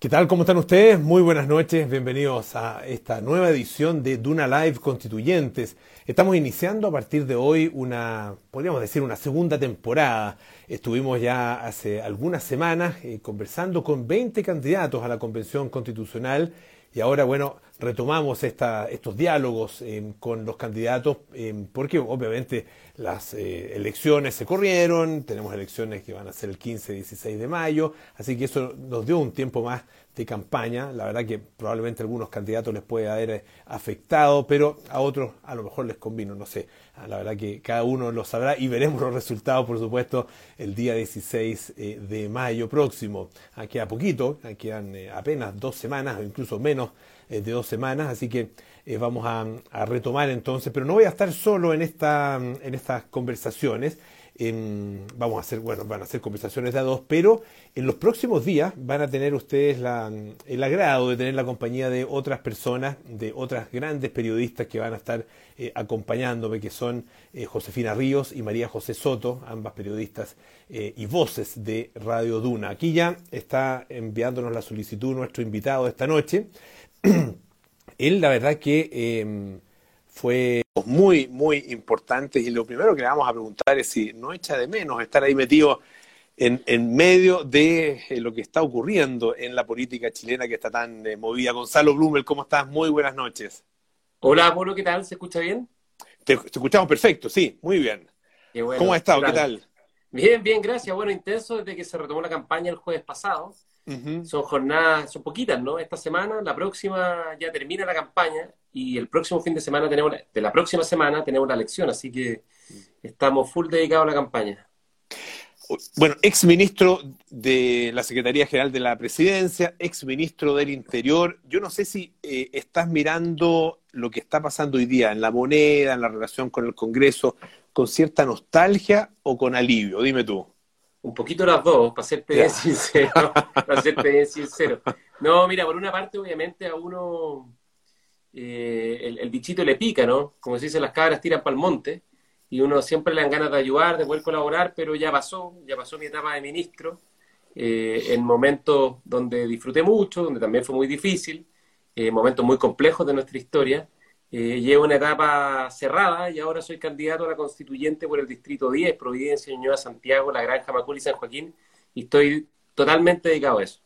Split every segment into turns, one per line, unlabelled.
¿Qué tal? ¿Cómo están ustedes? Muy buenas noches, bienvenidos a esta nueva edición de Duna Live Constituyentes. Estamos iniciando a partir de hoy una, podríamos decir, una segunda temporada. Estuvimos ya hace algunas semanas eh, conversando con 20 candidatos a la Convención Constitucional y ahora, bueno, retomamos esta, estos diálogos eh, con los candidatos, eh, porque obviamente las eh, elecciones se corrieron, tenemos elecciones que van a ser el 15, 16 de mayo, así que eso nos dio un tiempo más de campaña. La verdad que probablemente algunos candidatos les puede haber afectado, pero a otros a lo mejor les convino, no sé. Ah, la verdad que cada uno lo sabrá y veremos los resultados, por supuesto, el día 16 de mayo próximo. Aquí a poquito, quedan apenas dos semanas o incluso menos de dos semanas, así que eh, vamos a, retomar entonces, pero no voy a estar solo en estas conversaciones. Vamos a hacer, bueno, van a ser conversaciones de a dos, pero en los próximos días van a tener ustedes el agrado de tener la compañía de otras personas, de otras grandes periodistas que van a estar eh, acompañándome, que son eh, Josefina Ríos y María José Soto, ambas periodistas y voces de Radio Duna. Aquí ya está enviándonos la solicitud nuestro invitado esta noche. él la verdad que fue muy, muy importante y lo primero que le vamos a preguntar es si no echa de menos estar ahí metido en, en medio de eh, lo que está ocurriendo en la política chilena que está tan eh, movida. Gonzalo Blumel, ¿cómo estás? Muy buenas noches.
Hola, Polo, ¿qué tal? ¿Se escucha bien?
Te, escuchamos perfecto, sí, muy bien. ¿Cómo has estado? ¿Qué tal?
Bien, bien, gracias. Bueno, intenso desde que se retomó la campaña el jueves pasado. Son jornadas, son poquitas, ¿no? Esta semana, la próxima ya termina la campaña y el próximo fin de semana tenemos, de la próxima semana tenemos la elección, así que estamos full dedicados a la campaña.
Bueno, ex ministro de la Secretaría General de la Presidencia, ex ministro del Interior. Yo no sé si eh, estás mirando lo que está pasando hoy día en la moneda, en la relación con el Congreso, con cierta nostalgia o con alivio. Dime tú.
Un poquito las dos, para serte bien sincero. para serte bien sincero. No, mira, por una parte, obviamente, a uno eh, el, bichito le pica, ¿no? Como se dice, las cabras tiran para el monte y uno siempre le dan ganas de ayudar, de poder colaborar, pero ya pasó, ya pasó mi etapa de ministro, eh, en momentos donde disfruté mucho, donde también fue muy difícil, eh, momentos muy complejos de nuestra historia, eh, llevo una etapa cerrada y ahora soy candidato a la constituyente por el Distrito 10, Providencia, Ñuñoa, Santiago, La Granja, Macul y San Joaquín, y estoy totalmente dedicado a eso.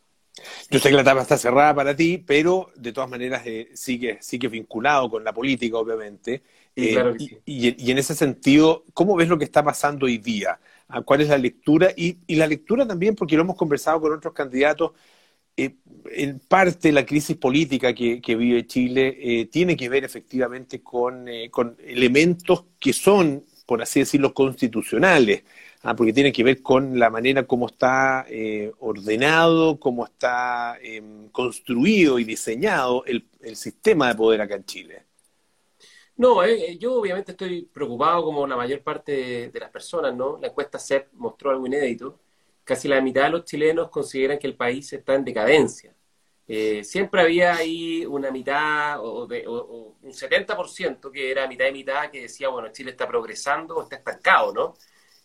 Yo sé que la etapa está cerrada para ti, pero de todas maneras eh, sigue, sigue vinculado con la política, obviamente. Eh, y, en ese sentido, ¿cómo ves lo que está pasando hoy día? ¿Cuál es la lectura? Y, y la lectura también, porque lo hemos conversado con otros candidatos, eh, en parte la crisis política que, vive Chile eh, tiene que ver efectivamente con, eh, con, elementos que son, por así decirlo, constitucionales, ¿ah? porque tiene que ver con la manera como está ordenado, cómo está em, construido y diseñado el, sistema de poder acá en Chile.
No, yo obviamente estoy preocupado como la mayor parte de las personas, ¿no? La encuesta CEP mostró algo inédito casi la mitad de los chilenos consideran que el país está en decadencia. Eh, siempre había ahí una mitad o, un 70% que era mitad y mitad que decía, bueno, Chile está progresando o está estancado, ¿no?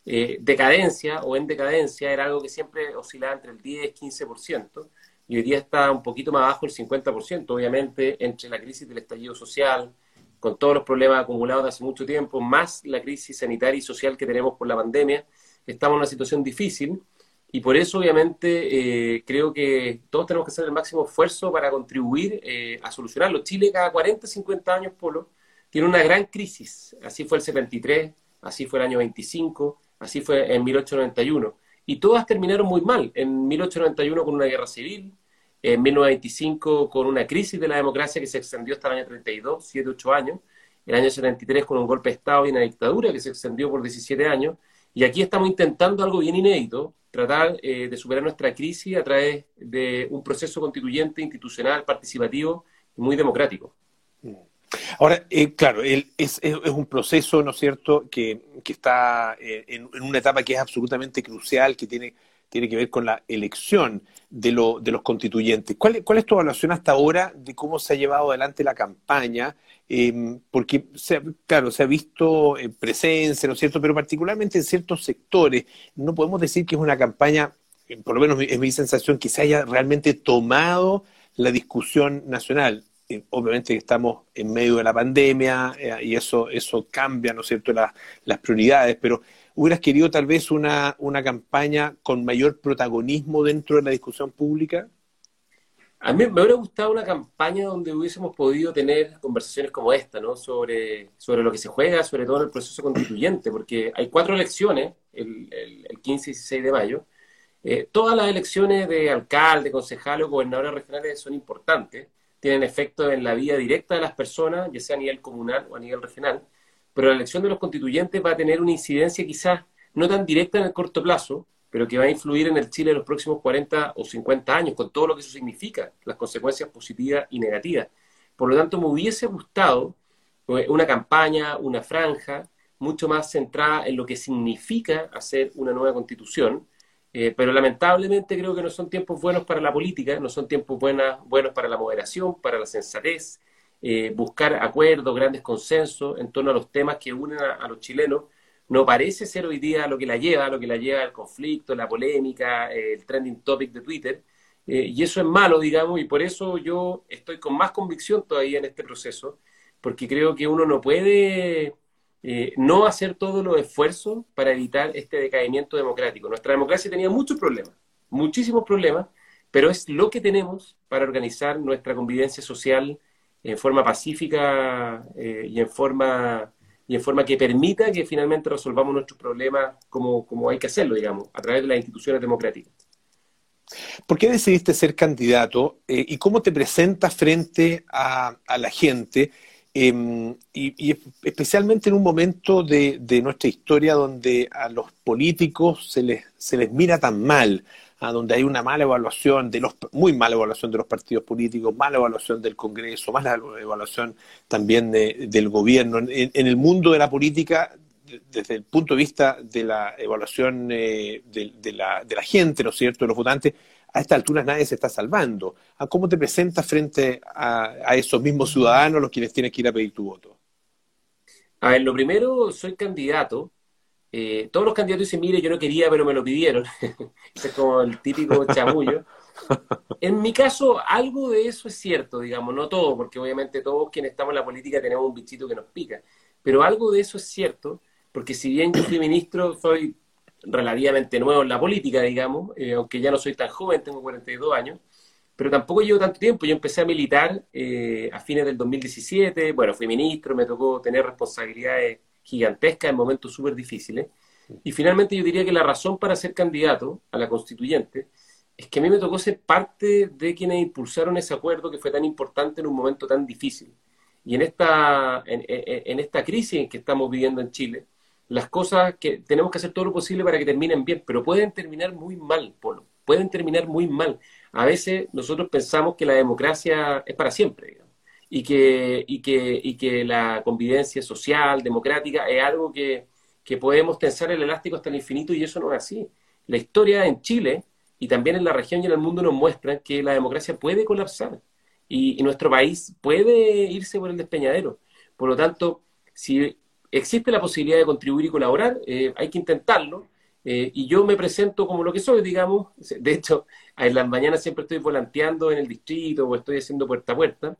Eh, decadencia o en decadencia era algo que siempre oscilaba entre el 10 y 15%, y hoy día está un poquito más bajo el 50%, obviamente, entre la crisis del estallido social, con todos los problemas acumulados de hace mucho tiempo, más la crisis sanitaria y social que tenemos por la pandemia, estamos en una situación difícil y por eso, obviamente, eh, creo que todos tenemos que hacer el máximo esfuerzo para contribuir eh, a solucionarlo. Chile cada 40, 50 años, Polo, tiene una gran crisis. Así fue el 73, así fue el año 25, así fue en 1891. Y todas terminaron muy mal. En 1891 con una guerra civil, en 1925 con una crisis de la democracia que se extendió hasta el año 32, 7, 8 años. El año 73 con un golpe de Estado y una dictadura que se extendió por 17 años. Y aquí estamos intentando algo bien inédito, tratar eh, de superar nuestra crisis a través de un proceso constituyente, institucional, participativo y muy democrático.
Ahora, eh, claro, es, es, un proceso, ¿no es cierto?, que, que está eh, en, una etapa que es absolutamente crucial, que tiene, tiene que ver con la elección de, lo, de los constituyentes. ¿Cuál, ¿Cuál es tu evaluación hasta ahora de cómo se ha llevado adelante la campaña? Em, porque, claro, se ha visto eh, presencia, ¿no es cierto?, pero particularmente en ciertos sectores. No podemos decir que es una campaña por lo menos es mi sensación, que se haya realmente tomado la discusión nacional. obviamente estamos en medio de la pandemia y eso, eso cambia, ¿no es cierto?, las prioridades, pero ¿hubieras querido tal vez una, una campaña con mayor protagonismo dentro de la discusión pública?
A mí me hubiera gustado una campaña donde hubiésemos podido tener conversaciones como esta, ¿no? Sobre, sobre lo que se juega, sobre todo en el proceso constituyente, porque hay cuatro elecciones, el, el, 15 y 16 de mayo. Eh, todas las elecciones de alcalde, concejal o gobernadores regionales son importantes, tienen efecto en la vida directa de las personas, ya sea a nivel comunal o a nivel regional, pero la elección de los constituyentes va a tener una incidencia quizás no tan directa en el corto plazo, pero que va a influir en el Chile en los próximos 40 o 50 años, con todo lo que eso significa, las consecuencias positivas y negativas. Por lo tanto, me hubiese gustado eh, una campaña, una franja, mucho más centrada en lo que significa hacer una nueva constitución, eh, pero lamentablemente creo que no son tiempos buenos para la política, no son tiempos buenos para la moderación, para la sensatez, eh, buscar acuerdos, grandes consensos en torno a los temas que unen a los chilenos, no parece ser hoy día lo que la lleva, lo que la lleva el conflicto, la polémica, eh, el trending topic de Twitter. Eh, y eso es malo, digamos, y por eso yo estoy con más convicción todavía en este proceso, porque creo que uno no puede eh, no hacer todos los esfuerzos para evitar este decaimiento democrático. Nuestra democracia tenía muchos problemas, muchísimos problemas, pero es lo que tenemos para organizar nuestra convivencia social en forma pacífica y en forma y en forma que permita que finalmente resolvamos nuestros problemas como, como hay que hacerlo, digamos, a través de las instituciones democráticas.
¿Por qué decidiste ser candidato eh, y cómo te presentas frente a, la gente? Em, y, especialmente en un momento de, de, nuestra historia donde a los políticos se les, se les mira tan mal, a donde hay una mala evaluación, de los, muy mala evaluación de los partidos políticos, mala evaluación del Congreso, mala evaluación también del gobierno. En, el mundo de la política, desde el punto de vista de la evaluación eh, de, la, de la gente, ¿no es cierto?, de los votantes, a esta altura nadie se está salvando. ¿Cómo te presentas frente a, a esos mismos ciudadanos los quienes tienes que ir a pedir tu voto?
A ver, lo primero, soy candidato eh, todos los candidatos dicen, mire, yo no quería, pero me lo pidieron. Ese es como el típico chamullo. En mi caso, algo de eso es cierto, digamos, no todo, porque obviamente todos quienes estamos en la política tenemos un bichito que nos pica, pero algo de eso es cierto, porque si bien yo fui ministro, soy relativamente nuevo en la política, digamos, eh, aunque ya no soy tan joven, tengo 42 años, pero tampoco llevo tanto tiempo. Yo empecé a militar eh, a fines del 2017, bueno, fui ministro, me tocó tener responsabilidades gigantesca en momentos súper difíciles. Y finalmente yo diría que la razón para ser candidato a la constituyente es que a mí me tocó ser parte de quienes impulsaron ese acuerdo que fue tan importante en un momento tan difícil. Y en esta, en, esta crisis que estamos viviendo en Chile, las cosas que tenemos que hacer todo lo posible para que terminen bien, pero pueden terminar muy mal, Polo, pueden terminar muy mal. A veces nosotros pensamos que la democracia es para siempre, digamos y que, y que, y que la convivencia social, democrática, es algo que, que podemos tensar el elástico hasta el infinito y eso no es así. La historia en Chile y también en la región y en el mundo nos muestra que la democracia puede colapsar y, nuestro país puede irse por el despeñadero. Por lo tanto, si existe la posibilidad de contribuir y colaborar, eh, hay que intentarlo. Eh, y yo me presento como lo que soy, digamos. De hecho, en las mañanas siempre estoy volanteando en el distrito o estoy haciendo puerta a puerta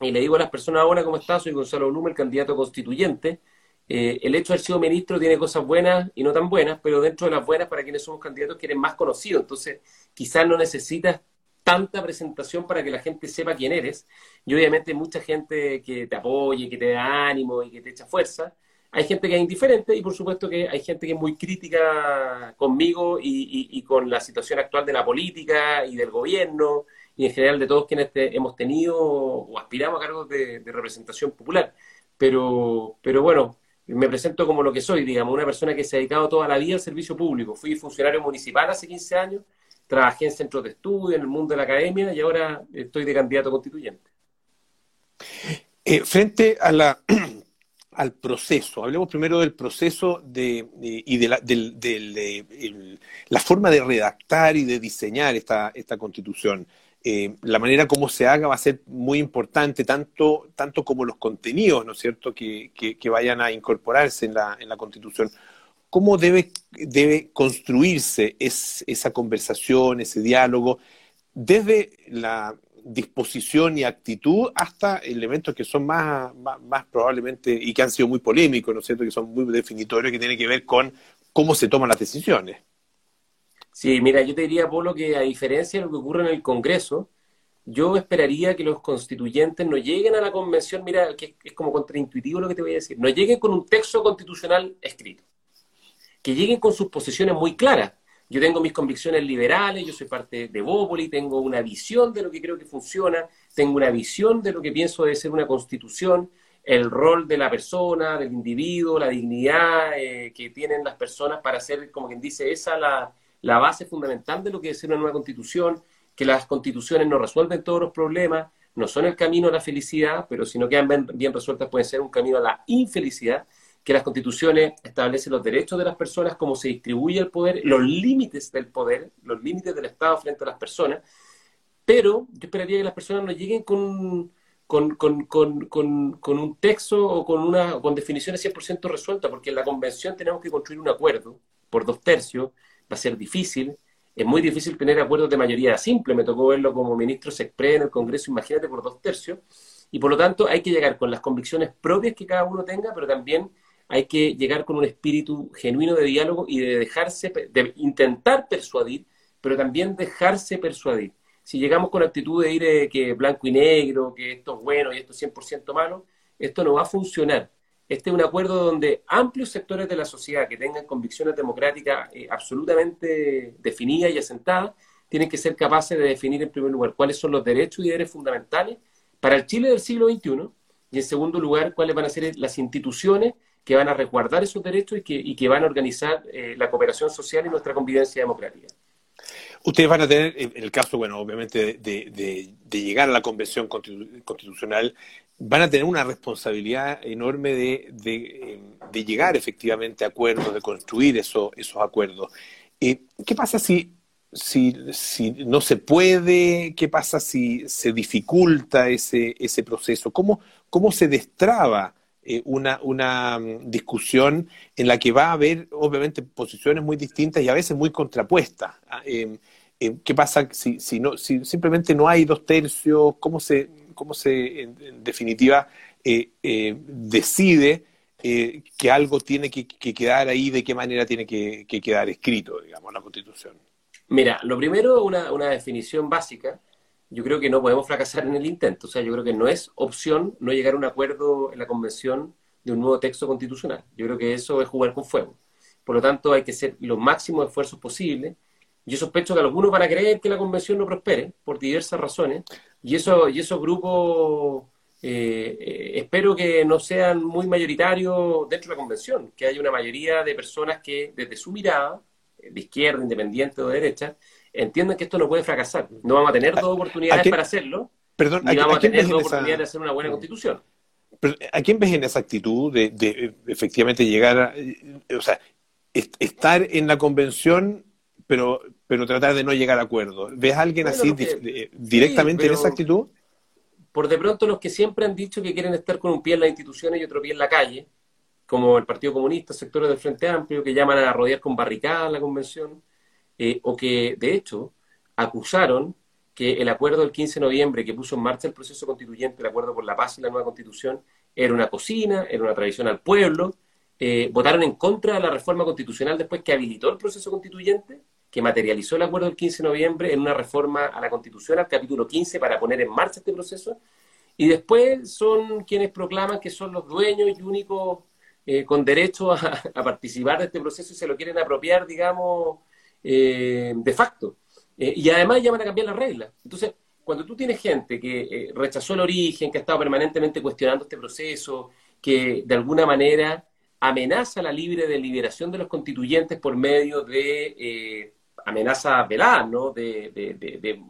y le digo a las personas ahora, ¿cómo está? Soy Gonzalo Blume, el candidato constituyente. Eh, el hecho de haber sido ministro tiene cosas buenas y no tan buenas, pero dentro de las buenas, para quienes somos candidatos, quieren más conocidos. Entonces, quizás no necesitas tanta presentación para que la gente sepa quién eres. Y obviamente mucha gente que te apoye, que te da ánimo y que te echa fuerza. Hay gente que es indiferente y por supuesto que hay gente que es muy crítica conmigo y con la situación actual de la política y del gobierno y en general de todos quienes hemos tenido o aspiramos a cargos de, representación popular. Pero, pero bueno, me presento como lo que soy, digamos, una persona que se ha dedicado toda la vida al servicio público. Fui funcionario municipal hace 15 años, trabajé en centros de estudio, en el mundo de la academia y ahora estoy de candidato constituyente.
Eh, frente a la, al proceso, hablemos primero del proceso de, y de, la, la, forma de redactar y de diseñar esta, esta constitución. Eh, la manera como se haga va a ser muy importante, tanto, tanto como los contenidos, ¿no es cierto?, que, que, vayan a incorporarse en la, en la Constitución. cómo debe, debe construirse esa conversación, ese diálogo, desde la disposición y actitud hasta elementos que son más, más, probablemente y que han sido muy polémicos, ¿no es cierto?, que son muy definitorios, que tienen que ver con cómo se toman las decisiones.
Sí, mira, yo te diría, Polo, que a diferencia de lo que ocurre en el Congreso, yo esperaría que los constituyentes no lleguen a la convención, mira, que es como contraintuitivo lo que te voy a decir, no lleguen con un texto constitucional escrito, que lleguen con sus posiciones muy claras. Yo tengo mis convicciones liberales, yo soy parte de Bópoli, tengo una visión de lo que creo que funciona, tengo una visión de lo que pienso debe ser una constitución, el rol de la persona, del individuo, la dignidad eh, que tienen las personas para ser, como quien dice, esa la, la base fundamental de lo que es una nueva constitución, que las constituciones no resuelven todos los problemas, no son el camino a la felicidad, pero si no quedan bien, resueltas pueden ser un camino a la infelicidad, que las constituciones establecen los derechos de las personas, cómo se distribuye el poder, los límites del poder, los límites del Estado frente a las personas, pero yo esperaría que las personas no lleguen con, con, con un texto o con, una, con definiciones 100% resueltas, porque en la convención tenemos que construir un acuerdo por dos tercios, va a ser difícil. Es muy difícil tener acuerdos de mayoría simple. Me tocó verlo como ministro se en el Congreso, imagínate, por dos tercios. Y por lo tanto hay que llegar con las convicciones propias que cada uno tenga, pero también hay que llegar con un espíritu genuino de diálogo y de dejarse, de intentar persuadir, pero también dejarse persuadir. Si llegamos con la actitud de ir eh, que blanco y negro, que esto es bueno y esto es 100% malo, esto no va a funcionar. Este es un acuerdo donde amplios sectores de la sociedad que tengan convicciones democráticas eh, absolutamente definidas y asentadas tienen que ser capaces de definir en primer lugar cuáles son los derechos y deberes fundamentales para el Chile del siglo XXI y en segundo lugar cuáles van a ser las instituciones que van a resguardar esos derechos y que, van a organizar eh, la cooperación social y nuestra convivencia democrática.
Ustedes van a tener, en el caso, bueno, obviamente de, llegar a la convención constitucional, van a tener una responsabilidad enorme de, llegar efectivamente a acuerdos, de construir esos acuerdos. Eh, ¿Qué pasa si, si, no se puede? ¿Qué pasa si se dificulta ese, ese proceso? ¿Cómo, cómo se destraba? Eh, una, una mm, discusión en la que va a haber, obviamente, posiciones muy distintas y a veces muy contrapuestas. Ah, em, ¿Qué pasa si, si, no, si simplemente no hay dos tercios? ¿Cómo se, cómo se en, definitiva, eh, eh, decide que algo tiene que, quedar ahí, de qué manera tiene que, quedar escrito, digamos, la Constitución?
Mira, lo primero, una, una definición básica yo creo que no podemos fracasar en el intento. O sea, yo creo que no es opción no llegar a un acuerdo en la convención de un nuevo texto constitucional. Yo creo que eso es jugar con fuego. Por lo tanto, hay que hacer los máximos esfuerzos posibles. Yo sospecho que algunos van a creer que la convención no prospere por diversas razones. Y, eso, y esos grupos eh, eh, espero que no sean muy mayoritarios dentro de la convención, que haya una mayoría de personas que desde su mirada, de izquierda, independiente o de derecha, entiendan que esto no puede fracasar. No vamos a tener dos oportunidades para hacerlo.
Perdón,
ni vamos a, tener dos oportunidades de hacer una buena constitución.
¿A quién ves en esa actitud de, efectivamente llegar a, o sea, estar en la convención, pero, pero tratar de no llegar a acuerdo? ¿Ves a alguien así directamente en esa actitud?
Por de pronto los que siempre han dicho que quieren estar con un pie en las instituciones y otro pie en la calle, como el Partido Comunista, sectores del Frente Amplio, que llaman a rodear con barricadas la convención, eh, o que de hecho acusaron que el acuerdo del 15 de noviembre que puso en marcha el proceso constituyente, el acuerdo por la paz y la nueva constitución, era una cocina, era una tradición al pueblo. Eh, votaron en contra de la reforma constitucional después que habilitó el proceso constituyente, que materializó el acuerdo del 15 de noviembre en una reforma a la constitución, al capítulo 15, para poner en marcha este proceso. Y después son quienes proclaman que son los dueños y únicos eh, con derecho a, participar de este proceso y se lo quieren apropiar, digamos, eh, de facto. Eh, y además ya van a cambiar las reglas. Entonces, cuando tú tienes gente que rechazó el origen, que ha estado permanentemente cuestionando este proceso, que de alguna manera amenaza la libre deliberación de los constituyentes por medio de amenazas veladas, ¿no? de, de,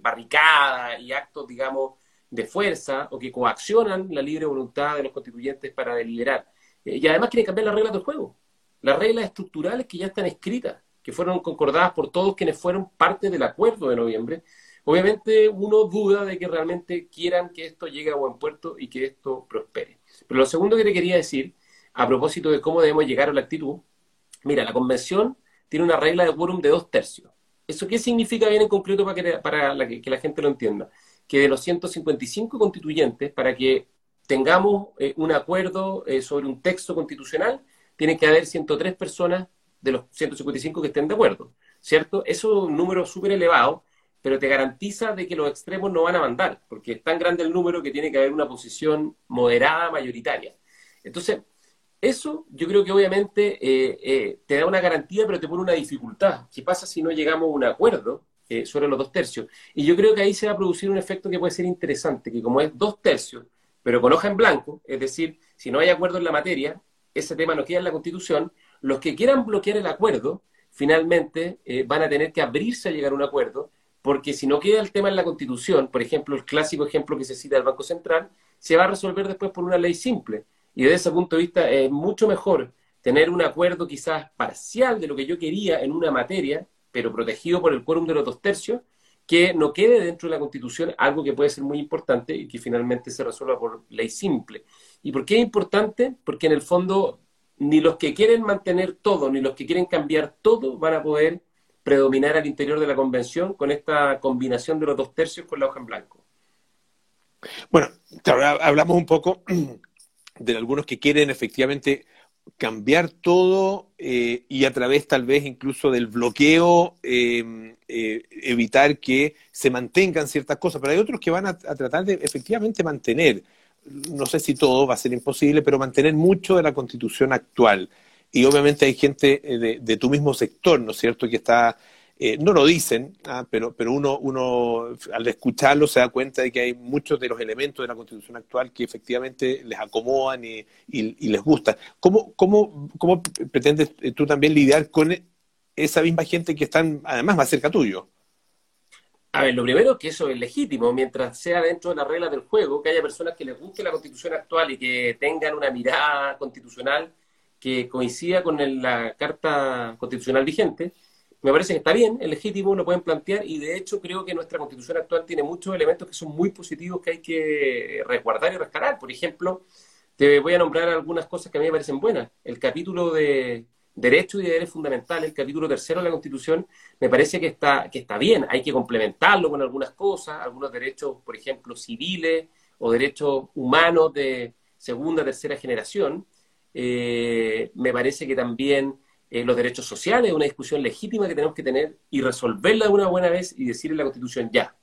barricadas y actos, digamos, de fuerza, o que coaccionan la libre voluntad de los constituyentes para deliberar. y además quieren cambiar las reglas del juego, las reglas estructurales que ya están escritas que fueron concordadas por todos quienes fueron parte del acuerdo de noviembre, obviamente uno duda de que realmente quieran que esto llegue a buen puerto y que esto prospere. Pero lo segundo que te quería decir, a propósito de cómo debemos llegar a la actitud, Mira, la convención tiene una regla de quórum de dos tercios. ¿Eso qué significa bien en concreto para que, para que, la gente lo entienda? Que de los 155 constituyentes, para que tengamos eh, un acuerdo eh, sobre un texto constitucional, tienen que haber 103 personas de los 155 que estén de acuerdo, ¿cierto? Eso es un número súper elevado, pero te garantiza de que los extremos no van a mandar, porque es tan grande el número que tiene que haber una posición moderada, mayoritaria. Entonces, eso yo creo que obviamente eh, eh, te da una garantía, pero te pone una dificultad. ¿Qué pasa si no llegamos a un acuerdo eh, sobre los dos tercios? Y yo creo que ahí se va a producir un efecto que puede ser interesante, que como es dos tercios, pero con hoja en blanco, es decir, si no hay acuerdo en la materia, ese tema no queda en la Constitución, los que quieran bloquear el acuerdo, finalmente van a tener que abrirse a llegar a un acuerdo porque si no queda el tema en la Constitución, por ejemplo, el clásico ejemplo que se cita del Banco Central, se va a resolver después por una ley simple. Y desde ese punto de vista es mucho mejor tener un acuerdo quizás parcial de lo que yo quería en una materia, pero protegido por el quórum de los dos tercios, que no quede dentro de la Constitución algo que puede ser muy importante y que finalmente se resuelva por ley simple. ¿Y por qué es importante? Porque en el fondo ni los que quieren mantener todo, ni los que quieren cambiar todo van a poder predominar al interior de la convención con esta combinación de los dos tercios con la hoja en blanco.
Bueno, hablamos un poco de algunos que quieren efectivamente cambiar todo eh, y a través tal vez incluso del bloqueo em, eh, evitar que se mantengan ciertas cosas, pero hay otros que van a, tratar de efectivamente mantener, no sé si todo va a ser imposible, pero mantener mucho de la constitución actual y obviamente hay gente eh, de, tu mismo sector, ¿no es cierto?, que está, eh, no lo dicen, ah, pero, pero uno, uno al escucharlo se da cuenta de que hay muchos de los elementos de la constitución actual que efectivamente les acomodan y, les gustan. ¿Cómo, cómo, ¿Cómo pretendes eh, tú también lidiar con esa misma gente que están además más cerca tuyo?
A ver, lo primero es que eso es legítimo, mientras sea dentro de las reglas del juego, que haya personas que les guste la constitución actual y que tengan una mirada constitucional que coincida con la Carta Constitucional vigente, me parece que está bien, es legítimo, lo pueden plantear y de hecho creo que nuestra constitución actual tiene muchos elementos que son muy positivos que hay que resguardar y rescatar. Por ejemplo, te voy a nombrar algunas cosas que a mí me parecen buenas. El capítulo de derechos y deberes fundamentales, el capítulo tercero de la Constitución, me parece que está, que está bien. Hay que complementarlo con algunas cosas, algunos derechos, por ejemplo, civiles o derechos humanos de segunda, tercera generación. Eh, me parece que también eh, los derechos sociales es una discusión legítima que tenemos que tener y resolverla de una buena vez y decirle a la Constitución ya.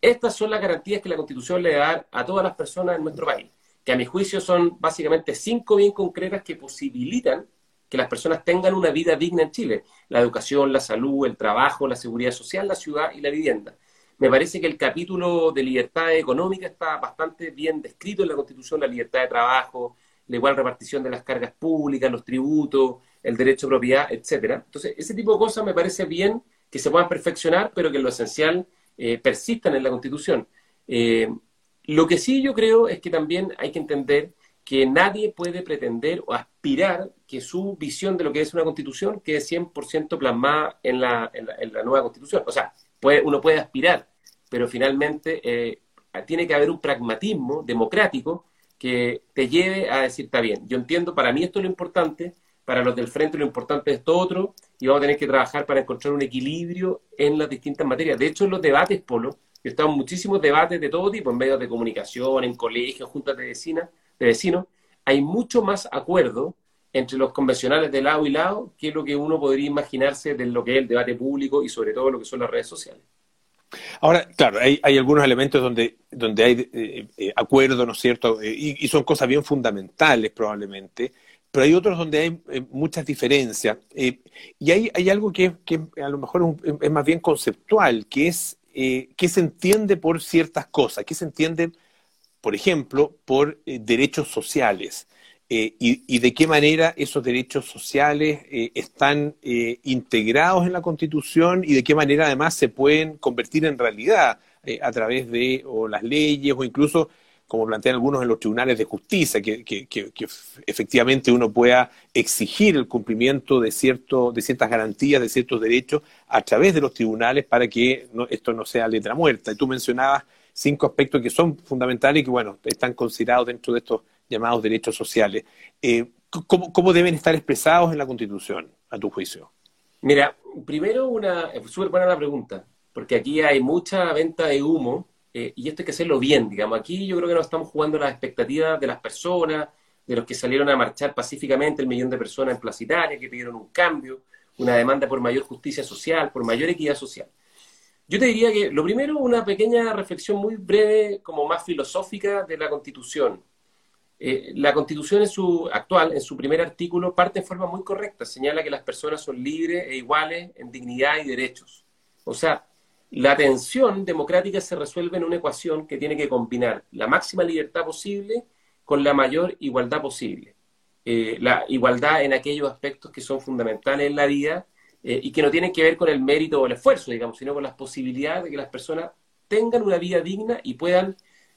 Estas son las garantías que la Constitución le da a todas las personas en nuestro país, que a mi juicio son básicamente cinco bien concretas que posibilitan que las personas tengan una vida digna en Chile. La educación, la salud, el trabajo, la seguridad social, la ciudad y la vivienda. Me parece que el capítulo de libertad económica está bastante bien descrito en la Constitución, la libertad de trabajo, la igual repartición de las cargas públicas, los tributos, el derecho a propiedad, etcétera. Entonces, ese tipo de cosas me parece bien que se puedan perfeccionar, pero que en lo esencial eh, persistan en la Constitución. Eh, lo que sí yo creo es que también hay que entender que nadie puede pretender o aspirar que su visión de lo que es una constitución quede 100% plasmada en la, en, la, nueva constitución. O sea, puede, uno puede aspirar, pero finalmente eh, tiene que haber un pragmatismo democrático que te lleve a decir, está bien, yo entiendo, para mí esto es lo importante, para los del frente lo importante es esto otro, y vamos a tener que trabajar para encontrar un equilibrio en las distintas materias. De hecho, en los debates, Polo, yo estado muchísimos debates de todo tipo, en medios de comunicación, en colegios, juntas de, vecinas, de vecinos, hay mucho más acuerdo entre los convencionales de lado y lado que lo que uno podría imaginarse de lo que es el debate público y sobre todo lo que son las redes sociales.
Ahora, claro, hay, algunos elementos donde, donde hay eh, eh, acuerdo, ¿no es cierto? Eh, y, son cosas bien fundamentales probablemente, pero hay otros donde hay muchas diferencias. y hay, algo que, que, a lo mejor es, más bien conceptual, que es qué se entiende por ciertas cosas, qué se entiende, por ejemplo, por derechos sociales. Eh, y, de qué manera esos derechos sociales eh, están eh, integrados en la Constitución y de qué manera además se pueden convertir en realidad a través de o las leyes o incluso, como plantean algunos en los tribunales de justicia, que, efectivamente uno pueda exigir el cumplimiento de, de ciertas garantías, de ciertos derechos a través de los tribunales para que esto no sea letra muerta. Y tú mencionabas cinco aspectos que son fundamentales y que, bueno, están considerados dentro de estos llamados derechos sociales. Eh, ¿cómo, deben estar expresados en la Constitución? a tu juicio?
Mira, primero una, súper buena la pregunta, porque aquí hay mucha venta de humo eh, y esto hay que hacerlo bien, digamos. Aquí yo creo que nos estamos jugando las expectativas de las personas, de los que salieron a marchar pacíficamente, el millón de personas en Plaza que pidieron un cambio, una demanda por mayor justicia social, por mayor equidad social. Yo te diría que lo primero, una pequeña reflexión muy breve, como más filosófica de la Constitución. Eh, la Constitución en su actual, en su primer artículo, parte en forma muy correcta. Señala que las personas son libres e iguales en dignidad y derechos. O sea, la tensión democrática se resuelve en una ecuación que tiene que combinar la máxima libertad posible con la mayor igualdad posible. Eh, la igualdad en aquellos aspectos que son fundamentales en la vida eh, y que no tienen que ver con el mérito o el esfuerzo, digamos, sino con las posibilidades de que las personas tengan una vida digna y puedan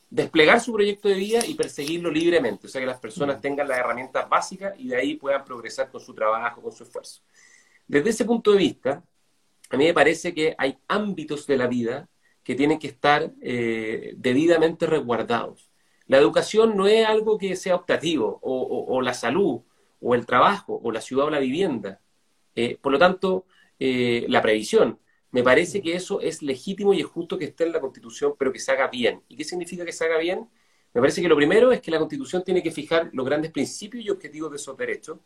desplegar su proyecto de vida y perseguirlo libremente, o sea, que las personas mm. tengan las herramientas básicas y de ahí puedan progresar con su trabajo, con su esfuerzo. Desde ese punto de vista, a mí me parece que hay ámbitos de la vida que tienen que estar eh, debidamente resguardados. La educación no es algo que sea optativo, o, la salud, o el trabajo, o la ciudad o la vivienda. Eh, por lo tanto, eh, la previsión. Me parece que eso es legítimo y es justo que esté en la Constitución, pero que se haga bien. ¿Y qué significa que se haga bien? Me parece que lo primero es que la Constitución tiene que fijar los grandes principios y objetivos de esos derechos,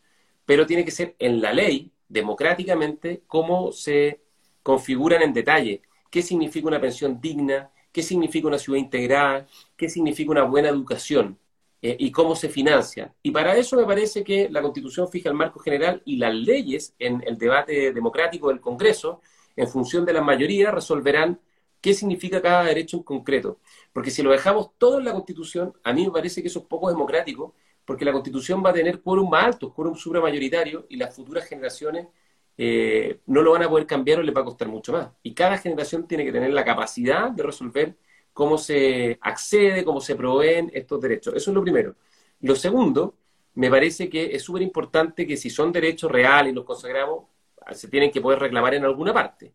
pero tiene que ser en la ley, democráticamente, cómo se configuran en detalle qué significa una pensión digna, qué significa una ciudad integrada, qué significa una buena educación eh, y cómo se financia. Y para eso me parece que la Constitución fija el marco general y las leyes en el debate democrático del Congreso, en función de la mayoría, resolverán qué significa cada derecho en concreto. Porque si lo dejamos todo en la Constitución, a mí me parece que eso es poco democrático, porque la Constitución va a tener quórum más alto, quórum supramayoritario, y las futuras generaciones eh, no lo van a poder cambiar o les va a costar mucho más. Y cada generación tiene que tener la capacidad de resolver cómo se accede, cómo se proveen estos derechos. Eso es lo primero. Lo segundo, me parece que es súper importante que si son derechos reales y los consagramos, se tienen que poder reclamar en alguna parte.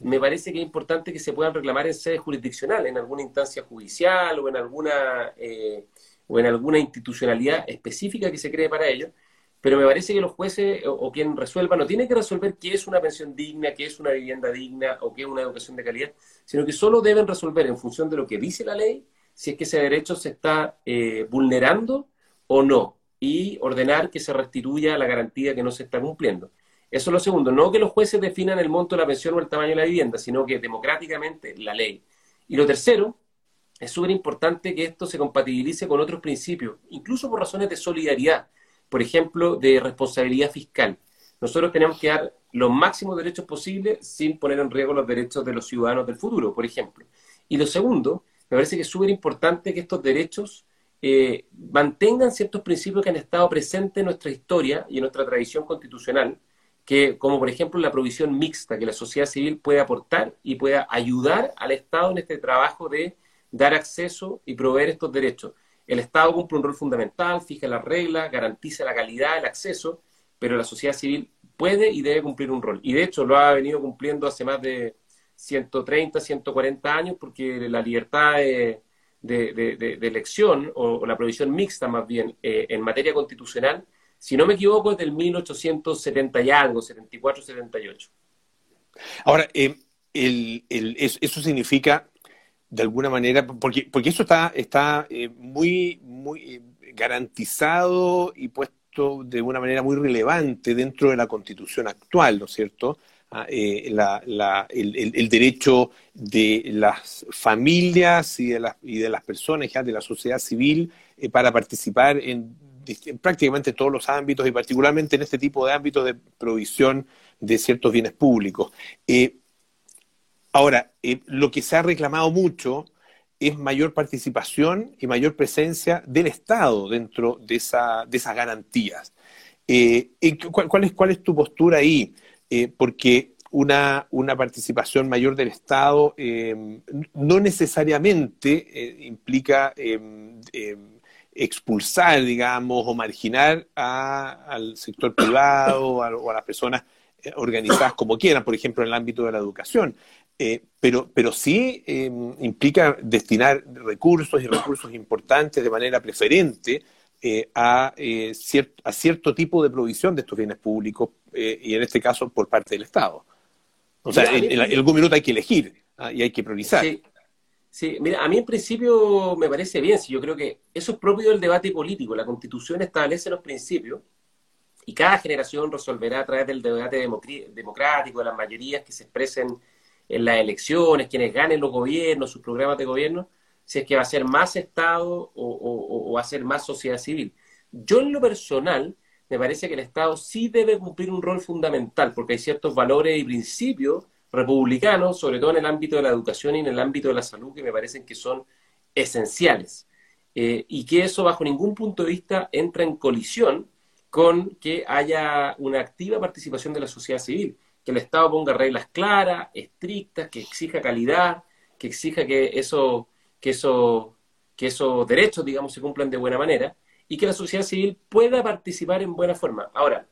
Me parece que es importante que se puedan reclamar en sede jurisdiccional, en alguna instancia judicial o en alguna, eh, o en alguna institucionalidad específica que se cree para ello, pero me parece que los jueces o, quien resuelva no tiene que resolver qué es una pensión digna, qué es una vivienda digna o qué es una educación de calidad, sino que solo deben resolver en función de lo que dice la ley si es que ese derecho se está eh, vulnerando o no y ordenar que se restituya la garantía que no se está cumpliendo. Eso es lo segundo, no que los jueces definan el monto de la pensión o el tamaño de la vivienda, sino que democráticamente la ley. Y lo tercero, es súper importante que esto se compatibilice con otros principios, incluso por razones de solidaridad por ejemplo, de responsabilidad fiscal. Nosotros tenemos que dar los máximos derechos posibles sin poner en riesgo los derechos de los ciudadanos del futuro, por ejemplo. Y lo segundo, me parece que es súper importante que estos derechos eh, mantengan ciertos principios que han estado presentes en nuestra historia y en nuestra tradición constitucional, que, como por ejemplo la provisión mixta, que la sociedad civil puede aportar y pueda ayudar al Estado en este trabajo de dar acceso y proveer estos derechos. El Estado cumple un rol fundamental, fija las reglas, garantiza la calidad, el acceso, pero la sociedad civil puede y debe cumplir un rol. Y de hecho lo ha venido cumpliendo hace más de 130, 140 años, porque la libertad de, elección, o, la provisión mixta más bien, eh, en materia constitucional, si no me equivoco, es del 1870 y algo, 74, 78.
Ahora, eh, eso significa de alguna manera, porque, porque eso está, está eh, muy, muy eh, garantizado y puesto de una manera muy relevante dentro de la constitución actual, ¿no es cierto? Ah, eh, el, derecho de las familias y de las, y de las personas, ya de la sociedad civil, para participar en, prácticamente todos los ámbitos y particularmente en este tipo de ámbitos de provisión de ciertos bienes públicos. Ahora, eh, lo que se ha reclamado mucho es mayor participación y mayor presencia del Estado dentro de, esa, de esas garantías. Eh, ¿cuál, es, ¿Cuál es tu postura ahí? Eh, porque una, una, participación mayor del Estado no necesariamente implica expulsar, digamos, o marginar al sector privado o a las personas organizadas como quieran, por ejemplo, en el ámbito de la educación. Eh, pero, pero sí em, implica destinar recursos y recursos importantes de manera preferente a, a cierto tipo de provisión de estos bienes públicos y en este caso por parte del Estado. O sea, en, algún minuto hay que elegir ¿ah? y hay que priorizar.
Sí. mira, a mí en principio me parece bien, si yo creo que eso es propio del debate político. La Constitución establece los principios y cada generación resolverá a través del debate democrático, de las mayorías que se expresen en las elecciones, quienes ganen los gobiernos, sus programas de gobierno, si es que va a ser más Estado o va a ser más sociedad civil. Yo en lo personal me parece que el Estado sí debe cumplir un rol fundamental, porque hay ciertos valores y principios republicanos, sobre todo en el ámbito de la educación y en el ámbito de la salud, que me parecen que son esenciales. Eh, y que eso bajo ningún punto de vista entra en colisión con que haya una activa participación de la sociedad civil, que el Estado ponga reglas claras, estrictas, que exija calidad, que exija que eso, que eso, que esos derechos, digamos, se cumplan de buena manera y que la sociedad civil pueda participar en buena forma. Ahora,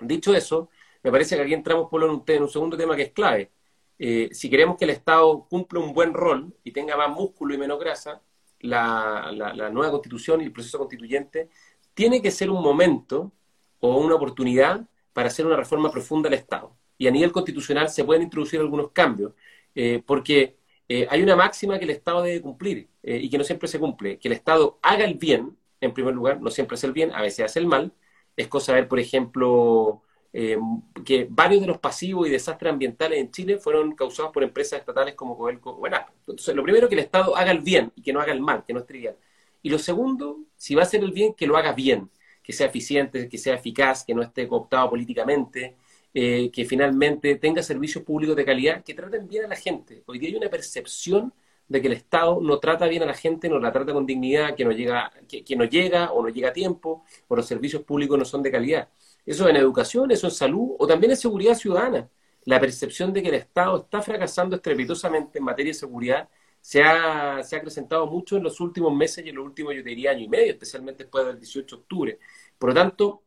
dicho eso, me parece que aquí entramos por un, en un segundo tema que es clave. Eh, si queremos que el Estado cumpla un buen rol y tenga más músculo y menos grasa, la, nueva constitución y el proceso constituyente tiene que ser un momento o una oportunidad para hacer una reforma profunda del Estado. Y a nivel constitucional se pueden introducir algunos cambios, eh, porque eh, hay una máxima que el Estado debe cumplir y que no siempre se cumple, que el Estado haga el bien en primer lugar, no siempre es el bien, a veces hace el mal. Es cosa ver, por ejemplo, eh, que varios de los pasivos y desastres ambientales en Chile fueron causados por empresas estatales como Codelco o. Entonces, lo primero, que el Estado haga el bien y que no haga el mal, que no es trivial. Y lo segundo, si va a hacer el bien, que lo haga bien, que sea eficiente, que sea eficaz, que no esté cooptado políticamente, eh, que finalmente tenga servicios públicos de calidad, que traten bien a la gente. Hoy día hay una percepción de que el Estado no trata bien a la gente, no la trata con dignidad, que no llega, que, no llega o no llega a tiempo, o los servicios públicos no son de calidad. Eso en educación, eso en salud, o también en seguridad ciudadana. La percepción de que el Estado está fracasando estrepitosamente en materia de seguridad se ha, se ha acrecentado mucho en los últimos meses y en los últimos, yo diría, año y medio, especialmente después del 18 de octubre. Por lo tanto,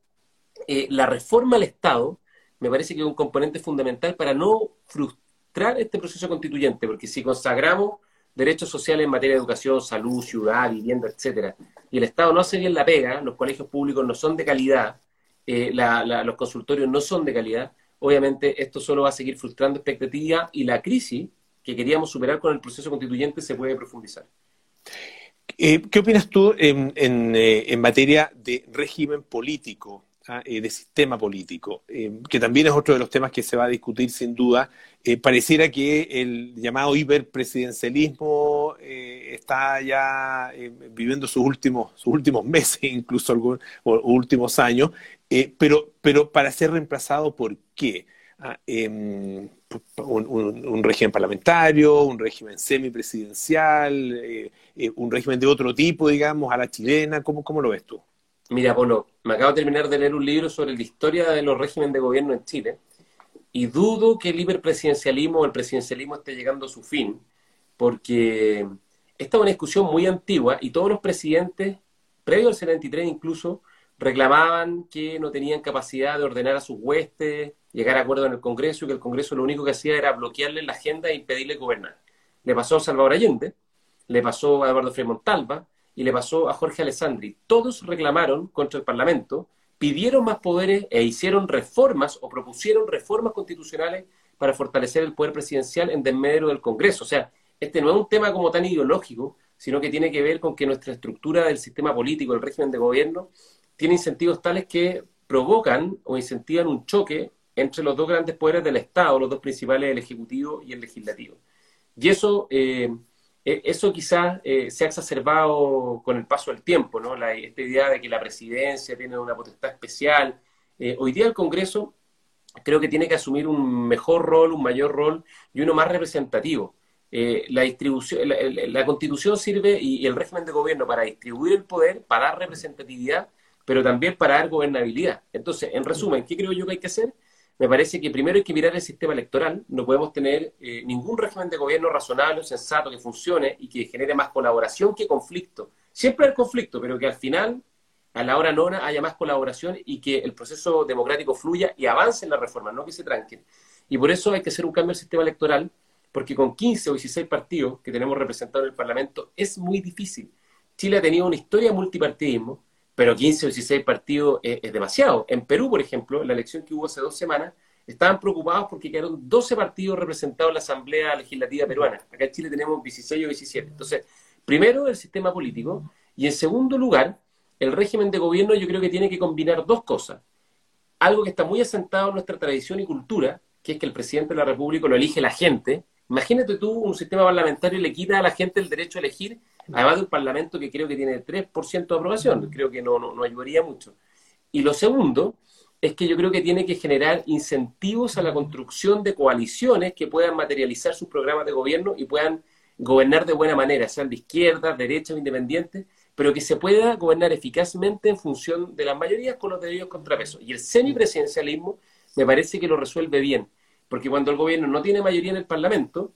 eh, la reforma al Estado me parece que es un componente fundamental para no frustrar este proceso constituyente, porque si consagramos derechos sociales en materia de educación, salud, ciudad, vivienda, etcétera, y el Estado no hace bien la pega, los colegios públicos no son de calidad, eh, los consultorios no son de calidad, obviamente esto solo va a seguir frustrando expectativas y la crisis que queríamos superar con el proceso constituyente se puede profundizar.
Eh, ¿Qué opinas tú en, eh, en materia de régimen político? ¿Ah? Eh, de sistema político, eh, que también es otro de los temas que se va a discutir sin duda. Eh, pareciera que el llamado hiperpresidencialismo está ya viviendo sus últimos, sus últimos meses, incluso algún, o, últimos años, pero, pero para ser reemplazado por qué? Ah, em, un, régimen parlamentario, un régimen semipresidencial, un régimen de otro tipo, digamos, a la chilena, ¿cómo, cómo lo ves tú?
Mira, Polo, me acabo de terminar de leer un libro sobre la historia de los regímenes de gobierno en Chile y dudo que el hiperpresidencialismo o el presidencialismo esté llegando a su fin, porque esta es una discusión muy antigua y todos los presidentes, previo al 73 incluso, reclamaban que no tenían capacidad de ordenar a sus huestes, llegar a acuerdo en el Congreso y que el Congreso lo único que hacía era bloquearle la agenda e impedirle gobernar. Le pasó a Salvador Allende, le pasó a Eduardo Frei Montalva, y le pasó a Jorge Alessandri. Todos reclamaron contra el Parlamento, pidieron más poderes e hicieron reformas o propusieron reformas constitucionales para fortalecer el poder presidencial en desmedro del Congreso. O sea, este no es un tema como tan ideológico, sino que tiene que ver con que nuestra estructura del sistema político, el régimen de gobierno, tiene incentivos tales que provocan o incentivan un choque entre los dos grandes poderes del Estado, los dos principales, el Ejecutivo y el Legislativo. Y eso eh, eso quizás eh, se ha exacerbado con el paso del tiempo, ¿no? esta idea de que la presidencia tiene una potestad especial. Eh, hoy día el Congreso creo que tiene que asumir un mejor rol, un mayor rol y uno más representativo. la distribución, la, constitución sirve y, el régimen de gobierno para distribuir el poder, para dar representatividad, pero también para dar gobernabilidad. Entonces, en resumen, ¿qué creo yo que hay que hacer? Me parece que primero hay que mirar el sistema electoral. No podemos tener eh, ningún régimen de gobierno razonable, sensato, que funcione y que genere más colaboración que conflicto. Siempre hay conflicto, pero que al final, a la hora nona, haya más colaboración y que el proceso democrático fluya y avance en la reforma, no que se tranquen. Y por eso hay que hacer un cambio al sistema electoral, porque con 15 o 16 partidos que tenemos representados en el Parlamento es muy difícil. Chile ha tenido una historia de multipartidismo, pero 15 o 16 partidos es, demasiado. En Perú, por ejemplo, la elección que hubo hace dos semanas, estaban preocupados porque quedaron 12 partidos representados en la Asamblea Legislativa Peruana. Acá en Chile tenemos 16 o 17. Entonces, primero el sistema político y en segundo lugar, el régimen de gobierno yo creo que tiene que combinar dos cosas. Algo que está muy asentado en nuestra tradición y cultura, que es que el presidente de la República lo elige la gente. Imagínate tú un sistema parlamentario y le quita a la gente el derecho a elegir, además de un parlamento que creo que tiene 3% de aprobación. Creo que no, no, no ayudaría mucho. Y lo segundo es que yo creo que tiene que generar incentivos a la construcción de coaliciones que puedan materializar sus programas de gobierno y puedan gobernar de buena manera, sean de izquierda, derecha o independientes, pero que se pueda gobernar eficazmente en función de las mayorías con los debidos contrapesos. Y el semipresidencialismo me parece que lo resuelve bien, porque cuando el gobierno no tiene mayoría en el Parlamento,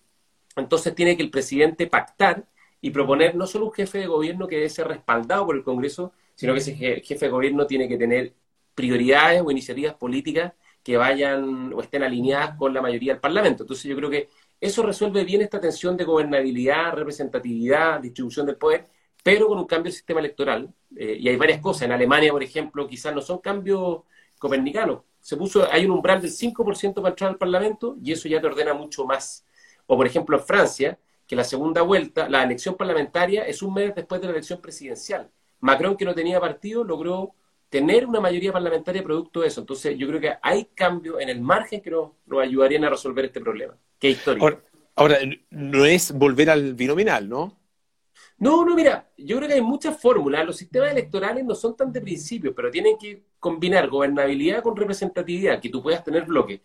entonces tiene que el presidente pactar y proponer no solo un jefe de gobierno que debe ser respaldado por el Congreso, sino que ese jefe de gobierno tiene que tener prioridades o iniciativas políticas que vayan o estén alineadas con la mayoría del Parlamento. Entonces yo creo que eso resuelve bien esta tensión de gobernabilidad, representatividad, distribución del poder, pero con un cambio del sistema electoral. Eh, y hay varias cosas. En Alemania, por ejemplo, quizás no son cambios copernicanos. Se puso, hay un umbral del 5% para entrar al Parlamento y eso ya te ordena mucho más. O, por ejemplo, en Francia, que la segunda vuelta, la elección parlamentaria es un mes después de la elección presidencial. Macron, que no tenía partido, logró tener una mayoría parlamentaria producto de eso. Entonces, yo creo que hay cambios en el margen que nos, ayudarían a resolver este problema. Qué historia.
Ahora, no es volver al binominal, ¿no?
No, no, mira, yo creo que hay muchas fórmulas. Los sistemas electorales no son tan de principios, pero tienen que combinar gobernabilidad con representatividad, que tú puedas tener bloques.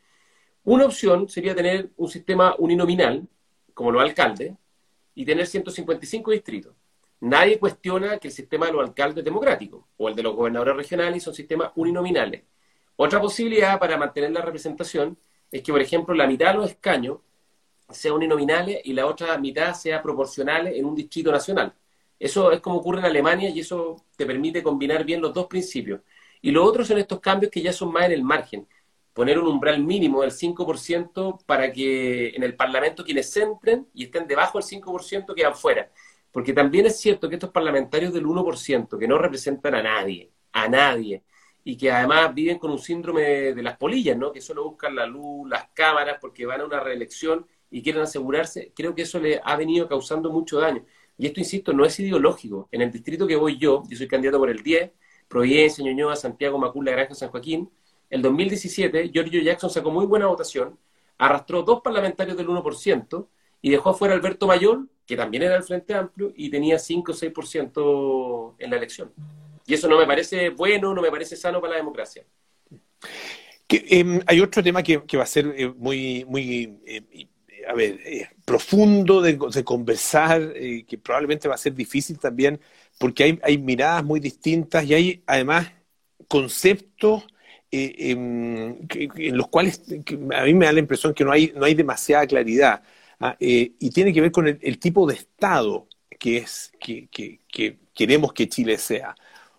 Una opción sería tener un sistema uninominal, como los alcaldes, y tener 155 distritos. Nadie cuestiona que el sistema de los alcaldes es democrático, o el de los gobernadores regionales son sistemas uninominales. Otra posibilidad para mantener la representación es que, por ejemplo, la mitad de los escaños sean uninominales y la otra mitad sea proporcionales en un distrito nacional. Eso es como ocurre en Alemania y eso te permite combinar bien los dos principios. Y lo otro son estos cambios que ya son más en el margen. Poner un umbral mínimo del 5% para que en el Parlamento quienes entren y estén debajo del 5% quedan fuera. Porque también es cierto que estos parlamentarios del 1%, que no representan a nadie, a nadie, y que además viven con un síndrome de, las polillas, ¿no? Que solo buscan la luz, las cámaras, porque van a una reelección y quieren asegurarse, creo que eso le ha venido causando mucho daño. Y esto, insisto, no es ideológico. En el distrito que voy yo, yo soy candidato por el 10, Providencia, Ñuñoa, Santiago, Macula, Granja, San Joaquín, el 2017, Giorgio Jackson sacó muy buena votación, arrastró dos parlamentarios del 1% y dejó afuera Alberto Mayor, que también era del Frente Amplio, y tenía 5 o 6% en la elección. Y eso no me parece bueno, no me parece sano para la democracia.
Em, hay otro tema que, va a ser eh, muy, muy eh, a ver, eh, profundo de, conversar, que probablemente va a ser difícil también, porque hay, miradas muy distintas y hay además conceptos em, en los cuales a mí me da la impresión que no hay, no hay demasiada claridad. Ah, eh, y tiene que ver con el, tipo de Estado que, es, que, queremos que Chile sea.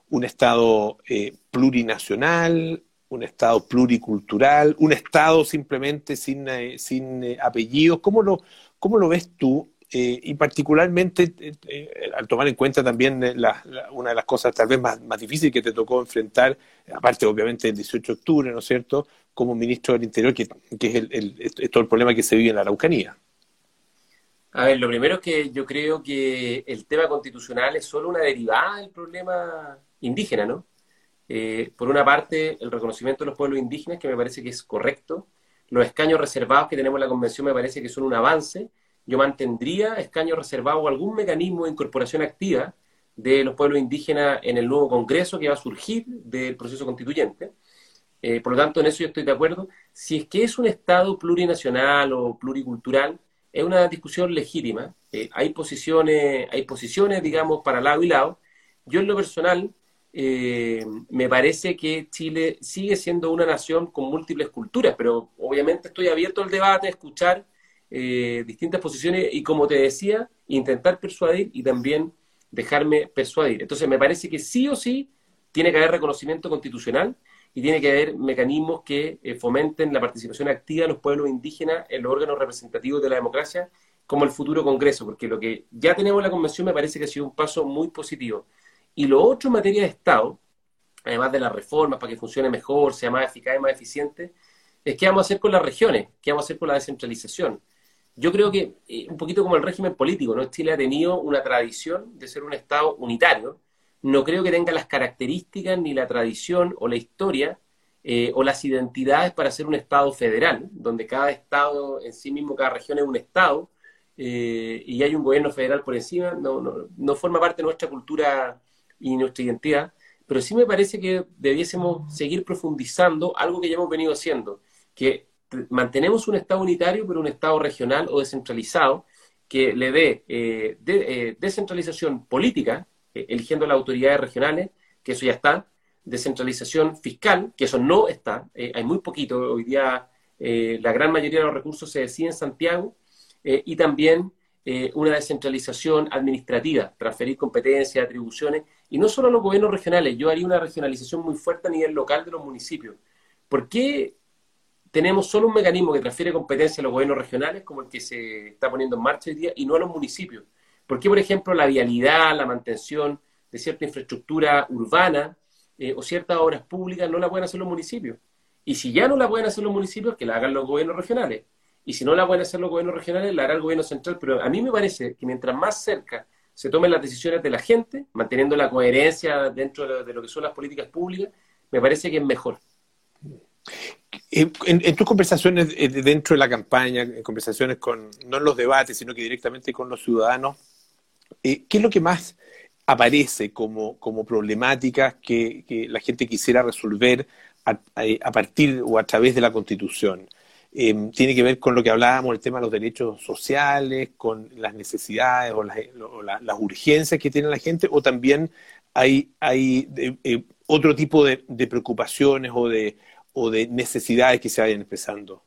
Un Estado eh, plurinacional, un Estado pluricultural, un Estado simplemente sin, eh, sin apellidos. ¿Cómo lo, ¿Cómo lo ves tú? y particularmente al tomar en cuenta también una de las cosas tal vez más, más difíciles que te tocó enfrentar, aparte obviamente del 18 de octubre, ¿no es cierto?, como ministro del Interior, que, es el, todo el problema que se vive en la Araucanía.
A ver, lo primero es que yo creo que el tema constitucional es solo una derivada del problema indígena, ¿no? Eh, por una parte, el reconocimiento de los pueblos indígenas, que me parece que es correcto. Los escaños reservados que tenemos en la Convención me parece que son un avance. Yo mantendría escaños reservados o algún mecanismo de incorporación activa de los pueblos indígenas en el nuevo Congreso que va a surgir del proceso constituyente. Eh, por lo tanto, en eso yo estoy de acuerdo. Si es que es un Estado plurinacional o pluricultural, es una discusión legítima. Eh, hay posiciones, hay posiciones, digamos, para lado y lado. Yo en lo personal eh, me parece que Chile sigue siendo una nación con múltiples culturas, pero obviamente estoy abierto al debate, a escuchar eh, distintas posiciones y, como te decía, intentar persuadir y también dejarme persuadir. Entonces, me parece que sí o sí tiene que haber reconocimiento constitucional y tiene que haber mecanismos que eh, fomenten la participación activa de los pueblos indígenas en los órganos representativos de la democracia, como el futuro Congreso, porque lo que ya tenemos en la Convención me parece que ha sido un paso muy positivo. Y lo otro en materia de Estado, además de las reformas para que funcione mejor, sea más eficaz y más eficiente, es qué vamos a hacer con las regiones, qué vamos a hacer con la descentralización. Yo creo que, eh, un poquito como el régimen político, ¿no? Chile ha tenido una tradición de ser un Estado unitario. No creo que tenga las características, ni la tradición o la historia eh, o las identidades para ser un Estado federal, donde cada Estado en sí mismo, cada región es un Estado, eh, y hay un gobierno federal por encima, no, no, no forma parte de nuestra cultura y nuestra identidad, pero sí me parece que debiésemos seguir profundizando algo que ya hemos venido haciendo, que mantenemos un Estado unitario, pero un Estado regional o descentralizado, que le dé eh, descentralización política, eligiendo las autoridades regionales, que eso ya está, descentralización fiscal, que eso no está, eh, hay muy poquito, hoy día eh, la gran mayoría de los recursos se decide en Santiago, eh, y también una descentralización administrativa, transferir competencias, atribuciones, y no solo a los gobiernos regionales, yo haría una regionalización muy fuerte a nivel local de los municipios. ¿Por qué tenemos solo un mecanismo que transfiere competencias a los gobiernos regionales, como el que se está poniendo en marcha hoy día, y no a los municipios? ¿Por qué, por ejemplo, la vialidad, la mantención de cierta infraestructura urbana eh, o ciertas obras públicas no la pueden hacer los municipios. Y si ya no la pueden hacer los municipios, que la hagan los gobiernos regionales. Y si no la pueden hacer los gobiernos regionales, la hará el gobierno central. Pero a mí me parece que mientras más cerca se tomen las decisiones de la gente, manteniendo la coherencia dentro de lo que son las políticas públicas, me parece que es mejor.
En, en, tus conversaciones eh, dentro de la campaña, en conversaciones con, no en los debates, sino que directamente con los ciudadanos, eh, ¿qué es lo que más aparece como, como problemática que, la gente quisiera resolver a, partir o a través de la Constitución. Em, tiene que ver con lo que hablábamos, el tema de los derechos sociales, con las necesidades o las, urgencias que tiene la gente, o también hay, hay eh, otro tipo de, preocupaciones o de, o de necesidades que se vayan expresando.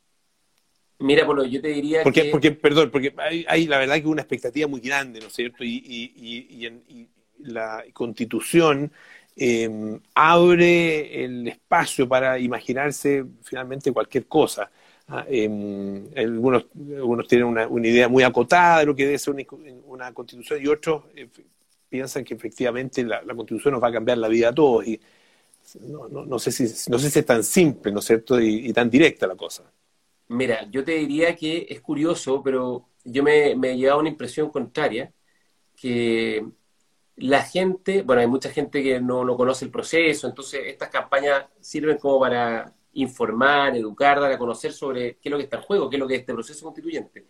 Mira, Polo, yo te diría
porque, Porque, perdón, porque hay, la verdad que una expectativa muy grande, ¿no es cierto? Y, y, y, la constitución eh, abre el espacio para imaginarse finalmente cualquier cosa. Ah, em, algunos, algunos tienen una, idea muy acotada de lo que debe ser una, constitución y otros piensan que efectivamente la, constitución nos va a cambiar la vida a todos. Y no, sé, si, no sé si es tan simple, ¿no es cierto?, y, tan directa la cosa.
Mira, yo te diría que es curioso, pero yo me, me he llevado una impresión contraria, que la gente, bueno, hay mucha gente que no, no, conoce el proceso, entonces estas campañas sirven como para informar, educar, dar a conocer sobre qué es lo que está en juego, qué es lo que es este proceso constituyente.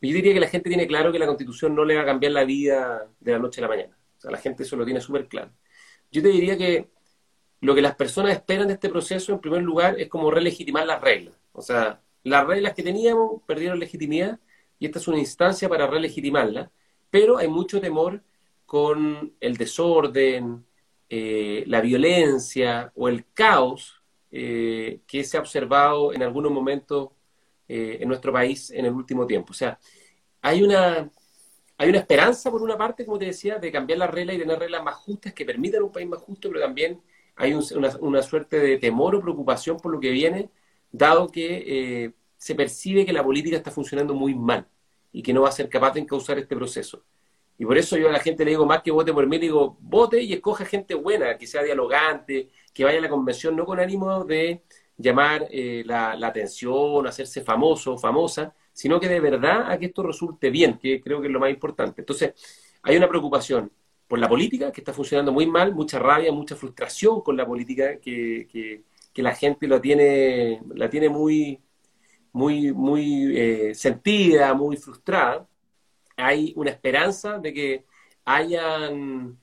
Yo diría que la gente tiene claro que la constitución no le va a cambiar la vida de la noche a la mañana. O sea, la gente eso lo tiene súper claro. Yo te diría que lo que las personas esperan de este proceso, en primer lugar, es como relegitimar las reglas. O sea, las reglas que teníamos perdieron legitimidad y esta es una instancia para relegitimarlas, pero hay mucho temor con el desorden, eh, la violencia o el caos eh, que se ha observado en algunos momentos eh, en nuestro país en el último tiempo. O sea, hay una, hay una esperanza, por una parte, como te decía, de cambiar las reglas y tener reglas más justas que permitan un país más justo, pero también hay una, una, suerte de temor o preocupación por lo que viene, dado que se percibe que la política está funcionando muy mal y que no va a ser capaz de encauzar este proceso. Y por eso yo a la gente le digo, más que vote por mí, digo, vote y escoja gente buena, que sea dialogante, que vaya a la convención, no con ánimo de llamar eh, la, atención, hacerse famoso, famosa, sino que de verdad a que esto resulte bien, que creo que es lo más importante. Entonces, hay una preocupación por la política, que está funcionando muy mal, mucha rabia, mucha frustración con la política, que, que, la gente lo tiene, la tiene muy, muy, muy eh, sentida, muy frustrada hay una esperanza de que hayan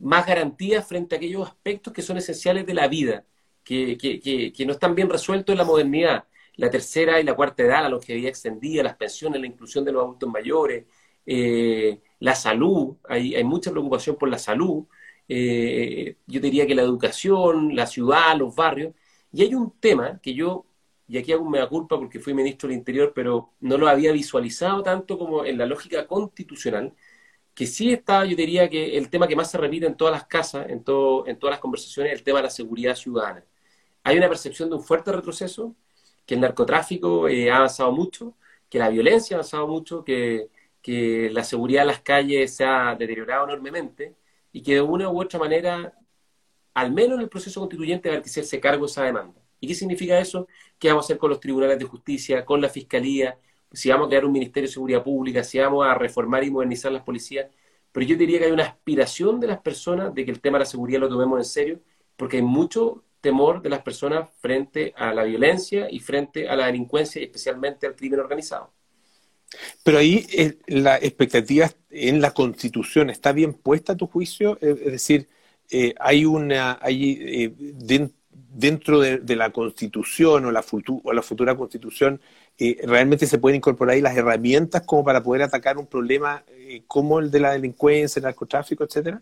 más garantías frente a aquellos aspectos que son esenciales de la vida, que, no están bien resueltos en la modernidad. La tercera y la cuarta edad, la longevidad extendida, las pensiones, la inclusión de los adultos mayores, eh, la salud, hay, hay, mucha preocupación por la salud, eh, yo diría que la educación, la ciudad, los barrios, y hay un tema que yo y aquí hago una culpa porque fui ministro del Interior, pero no lo había visualizado tanto como en la lógica constitucional, que sí está, yo diría que el tema que más se repite en todas las casas, en, todo, en todas las conversaciones, es el tema de la seguridad ciudadana. Hay una percepción de un fuerte retroceso, que el narcotráfico eh, ha avanzado mucho, que la violencia ha avanzado mucho, que, que la seguridad en las calles se ha deteriorado enormemente y que de una u otra manera al menos en el proceso constituyente, va a hacerse cargo esa demanda. ¿Y qué significa eso? ¿Qué vamos a hacer con los tribunales de justicia, con la fiscalía? Si vamos a crear un Ministerio de Seguridad Pública, si vamos a reformar y modernizar las policías. Pero yo diría que hay una aspiración de las personas de que el tema de la seguridad lo tomemos en serio, porque hay mucho temor de las personas frente a la violencia y frente a la delincuencia y especialmente al crimen organizado.
Pero ahí eh, la expectativa en la Constitución está bien puesta a tu juicio, eh, es decir, eh, hay una, hay dentro de, la Constitución o la, o la futura Constitución realmente se pueden incorporar ahí las herramientas como para poder atacar un problema como el de la delincuencia, el narcotráfico, etcétera.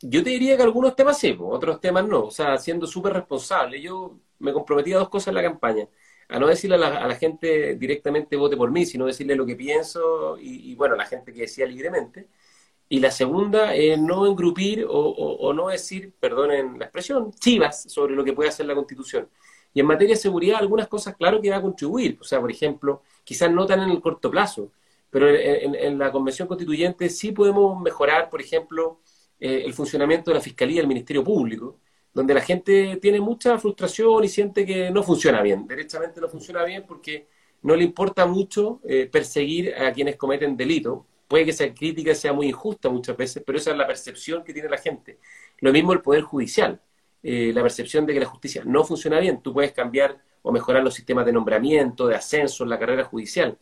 Yo te diría que algunos temas sí, otros temas no. O sea, siendo súper responsable. Yo me comprometí a dos cosas en la campaña a no decirle a la, gente directamente vote por mí, sino decirle lo que pienso y, bueno, la gente que decía libremente. Y la segunda es no engrupir o, no decir, perdonen la expresión, chivas sobre lo que puede hacer la Constitución. Y en materia de seguridad, algunas cosas, claro que va a contribuir. O sea, por ejemplo, quizás no tan en el corto plazo, pero en, la Convención Constituyente sí podemos mejorar, por ejemplo, eh, el funcionamiento de la Fiscalía y el Ministerio Público, donde la gente tiene mucha frustración y siente que no funciona bien, derechamente no funciona bien porque no le importa mucho eh, perseguir a quienes cometen delito. Puede que esa crítica sea muy injusta muchas veces, pero esa es la percepción que tiene la gente. Lo mismo el Poder Judicial, eh, la percepción de que la justicia no funciona bien. Tú puedes cambiar o mejorar los sistemas de nombramiento, de ascenso en la carrera judicial.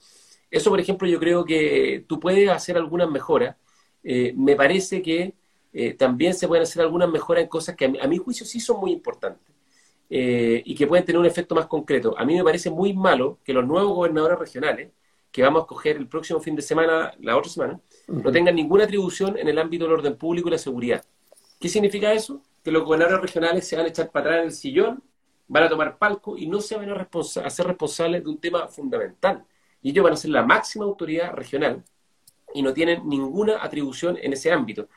Eso, por ejemplo, yo creo que tú puedes hacer algunas mejoras. Eh, me parece que eh, también se pueden hacer algunas mejoras en cosas que a mi, juicio sí son muy importantes y que pueden tener un efecto más concreto. A mí me parece muy malo que los nuevos gobernadores regionales, que vamos a escoger el próximo fin de semana, la otra semana, no tengan ninguna atribución en el ámbito del orden público y la seguridad. ¿Qué significa eso? Que los gobernadores regionales se van a echar para atrás en el sillón, van a tomar palco y no se van a, a ser responsables de un tema fundamental. Y ellos van a ser la máxima autoridad regional y no tienen ninguna atribución en ese ámbito.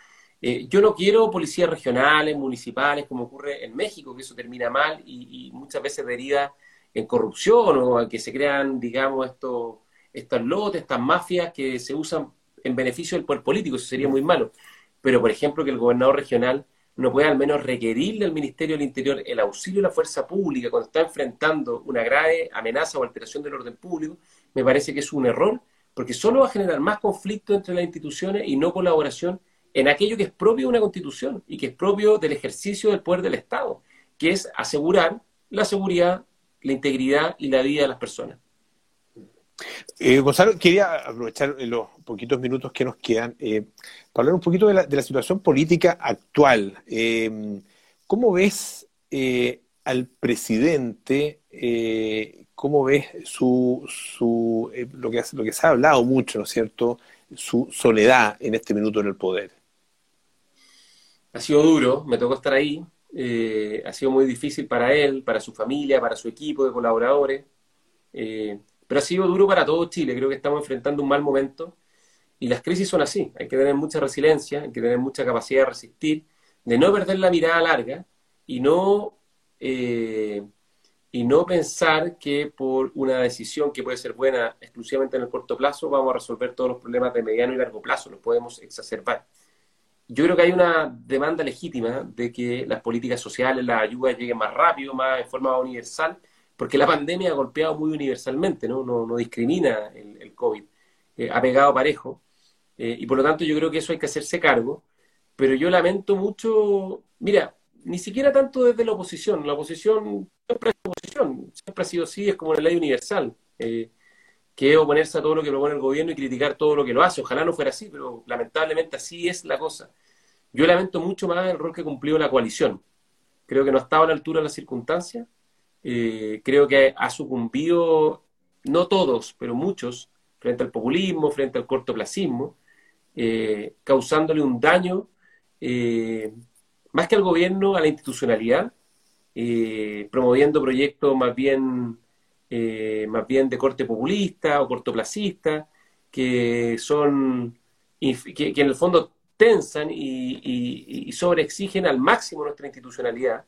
Eh, yo no quiero policías regionales, municipales, como ocurre en México, que eso termina mal y, muchas veces deriva en corrupción o que se crean, digamos, estos, estos lotes, estas mafias que se usan en beneficio del poder político, eso sería muy malo. Pero, por ejemplo, que el gobernador regional no pueda al menos requerirle al Ministerio del Interior el auxilio de la fuerza pública cuando está enfrentando una grave amenaza o alteración del orden público, me parece que es un error, porque solo va a generar más conflicto entre las instituciones y no colaboración en aquello que es propio de una constitución y que es propio del ejercicio del poder del Estado, que es asegurar la seguridad, la integridad y la vida de las personas.
Eh, Gonzalo, quería aprovechar los poquitos minutos que nos quedan eh, para hablar un poquito de la, situación política actual. Eh, ¿Cómo ves al presidente? ¿Cómo ves su, su lo, que, se ha hablado mucho, ¿no es cierto? Su soledad en este minuto en el poder.
Ha sido duro, me tocó estar ahí, eh, ha sido muy difícil para él, para su familia, para su equipo de colaboradores, eh, pero ha sido duro para todo Chile, creo que estamos enfrentando un mal momento. Y las crisis son así, hay que tener mucha resiliencia, hay que tener mucha capacidad de resistir, de no perder la mirada larga y no, eh, y no pensar que por una decisión que puede ser buena exclusivamente en el corto plazo vamos a resolver todos los problemas de mediano y largo plazo, los podemos exacerbar. Yo creo que hay una demanda legítima de que las políticas sociales, las ayudas lleguen más rápido, más en forma universal, porque la pandemia ha golpeado muy universalmente, no, no, discrimina el, COVID, eh, ha pegado parejo, eh, y por lo tanto yo creo que eso hay que hacerse cargo, pero yo lamento mucho, mira, ni siquiera tanto desde la oposición, la oposición siempre es oposición, siempre ha sido así, es como la ley universal. Eh, que es oponerse a todo lo que propone el gobierno y criticar todo lo que lo hace. Ojalá no fuera así, pero lamentablemente así es la cosa. Yo lamento mucho más el rol que cumplió la coalición. Creo que no estaba a la altura de las circunstancias. Eh, creo que ha sucumbido, no todos, pero muchos, frente al populismo, frente al cortoplacismo, eh, causándole un daño, eh, más que al gobierno, a la institucionalidad, promoviendo proyectos más bien eh, más bien de corte populista o cortoplacista, que son que, en el fondo tensan y, sobreexigen al máximo nuestra institucionalidad.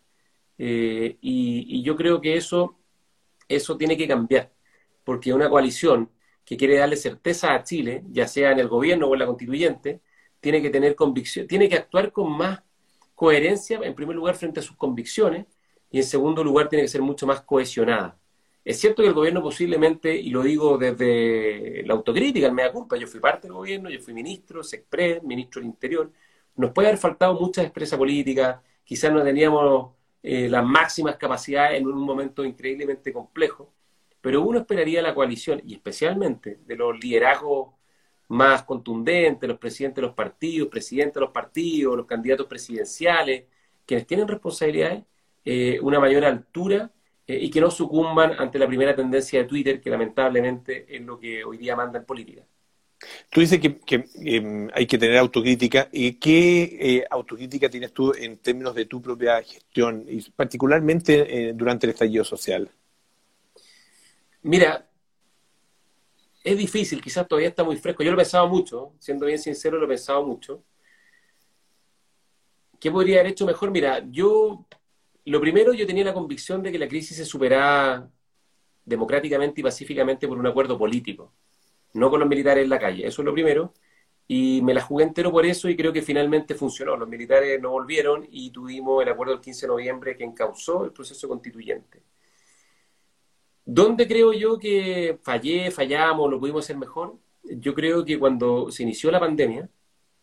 Eh, y, yo creo que eso, eso tiene que cambiar, porque una coalición que quiere darle certeza a Chile, ya sea en el gobierno o en la constituyente, tiene que tener convicción, tiene que actuar con más coherencia, en primer lugar, frente a sus convicciones, y en segundo lugar, tiene que ser mucho más cohesionada. Es cierto que el gobierno posiblemente, y lo digo desde la autocrítica, el mea culpa, yo fui parte del gobierno, yo fui ministro, SECPRED, ministro del Interior, nos puede haber faltado mucha expresa política, quizás no teníamos eh, las máximas capacidades en un momento increíblemente complejo, pero uno esperaría la coalición, y especialmente de los liderazgos más contundentes, los presidentes de los partidos, presidentes de los partidos, los candidatos presidenciales, quienes tienen responsabilidades, eh, una mayor altura eh, y que no sucumban ante la primera tendencia de Twitter, que lamentablemente es lo que hoy día manda en política.
Tú dices que, em, hay que tener autocrítica. ¿Y qué eh, autocrítica tienes tú en términos de tu propia gestión, y particularmente durante el estallido social?
Mira, es difícil, quizás todavía está muy fresco. Yo lo he pensado mucho, siendo bien sincero, lo he pensado mucho. ¿Qué podría haber hecho mejor? Mira, yo, lo primero, yo tenía la convicción de que la crisis se superaba democráticamente y pacíficamente por un acuerdo político, no con los militares en la calle. Eso es lo primero. Y me la jugué entero por eso y creo que finalmente funcionó. Los militares no volvieron y tuvimos el acuerdo del 15 de noviembre que encausó el proceso constituyente. ¿Dónde creo yo que fallé, fallamos, lo pudimos hacer mejor? Yo creo que cuando se inició la pandemia,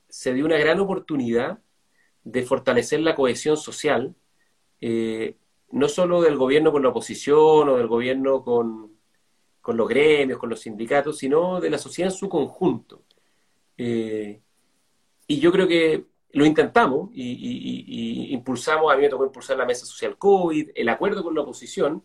se dio una gran oportunidad de fortalecer la cohesión social, eh, no solo del gobierno con la oposición o del gobierno con, los gremios, con los sindicatos, sino de la sociedad en su conjunto. Eh, y yo creo que lo intentamos y, y, impulsamos, a mí me tocó impulsar la mesa social COVID, el acuerdo con la oposición,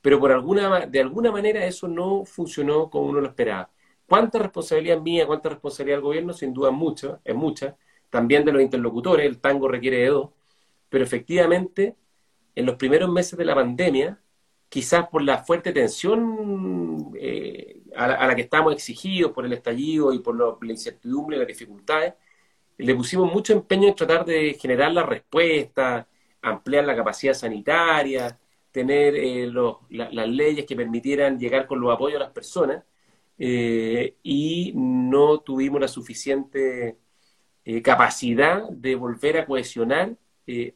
pero por alguna, de alguna manera eso no funcionó como uno lo esperaba. ¿Cuánta responsabilidad mía, cuánta responsabilidad del gobierno? Sin duda mucha, es mucha. También de los interlocutores, el tango requiere de dos. Pero efectivamente, en los primeros meses de la pandemia, quizás por la fuerte tensión eh, a, la, que estamos exigidos por el estallido y por la incertidumbre y las dificultades, le pusimos mucho empeño en tratar de generar la respuesta, ampliar la capacidad sanitaria, tener eh, las leyes que permitieran llegar con los apoyos a las personas eh, y no tuvimos la suficiente capacidad de volver a cohesionar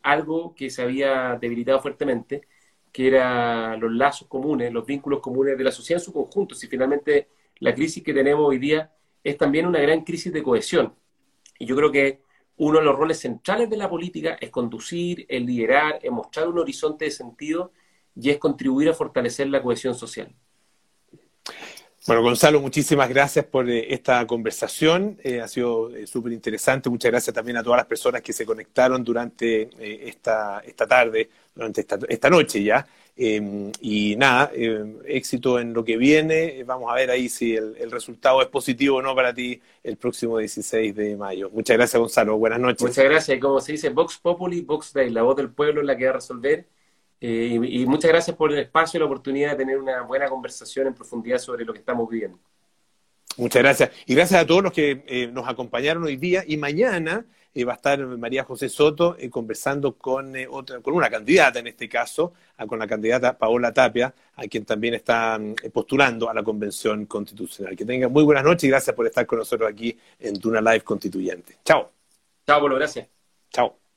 algo que se había debilitado fuertemente, que eran los lazos comunes, los vínculos comunes de la sociedad en su conjunto. Si finalmente la crisis que tenemos hoy día es también una gran crisis de cohesión. Y yo creo que uno de los roles centrales de la política es conducir, el liderar, es mostrar un horizonte de sentido y es contribuir a fortalecer la cohesión social.
Bueno, Gonzalo, muchísimas gracias por eh, esta conversación. Eh, ha sido eh, súper interesante. Muchas gracias también a todas las personas que se conectaron durante esta, esta tarde, durante esta, esta noche ya. Em, y nada, em, éxito en lo que viene. Vamos a ver ahí si el, resultado es positivo o no para ti el próximo 16 de mayo. Muchas gracias, Gonzalo. Buenas noches.
Muchas gracias. Como se dice, Vox Populi, Vox Day, la voz del pueblo es la que va a resolver eh, y, muchas gracias por el espacio y la oportunidad de tener una buena conversación en profundidad sobre lo que estamos viviendo.
Muchas gracias. Y gracias a todos los que eh, nos acompañaron hoy día. Y mañana eh, va a estar María José Soto conversando con, otra, con una candidata, en este caso, con la candidata Paola Tapia, a quien también está postulando a la Convención Constitucional. Que tengan muy buenas noches y gracias por estar con nosotros aquí en Duna Live Constituyente. Chao.
Chao, Polo, gracias.
Chao.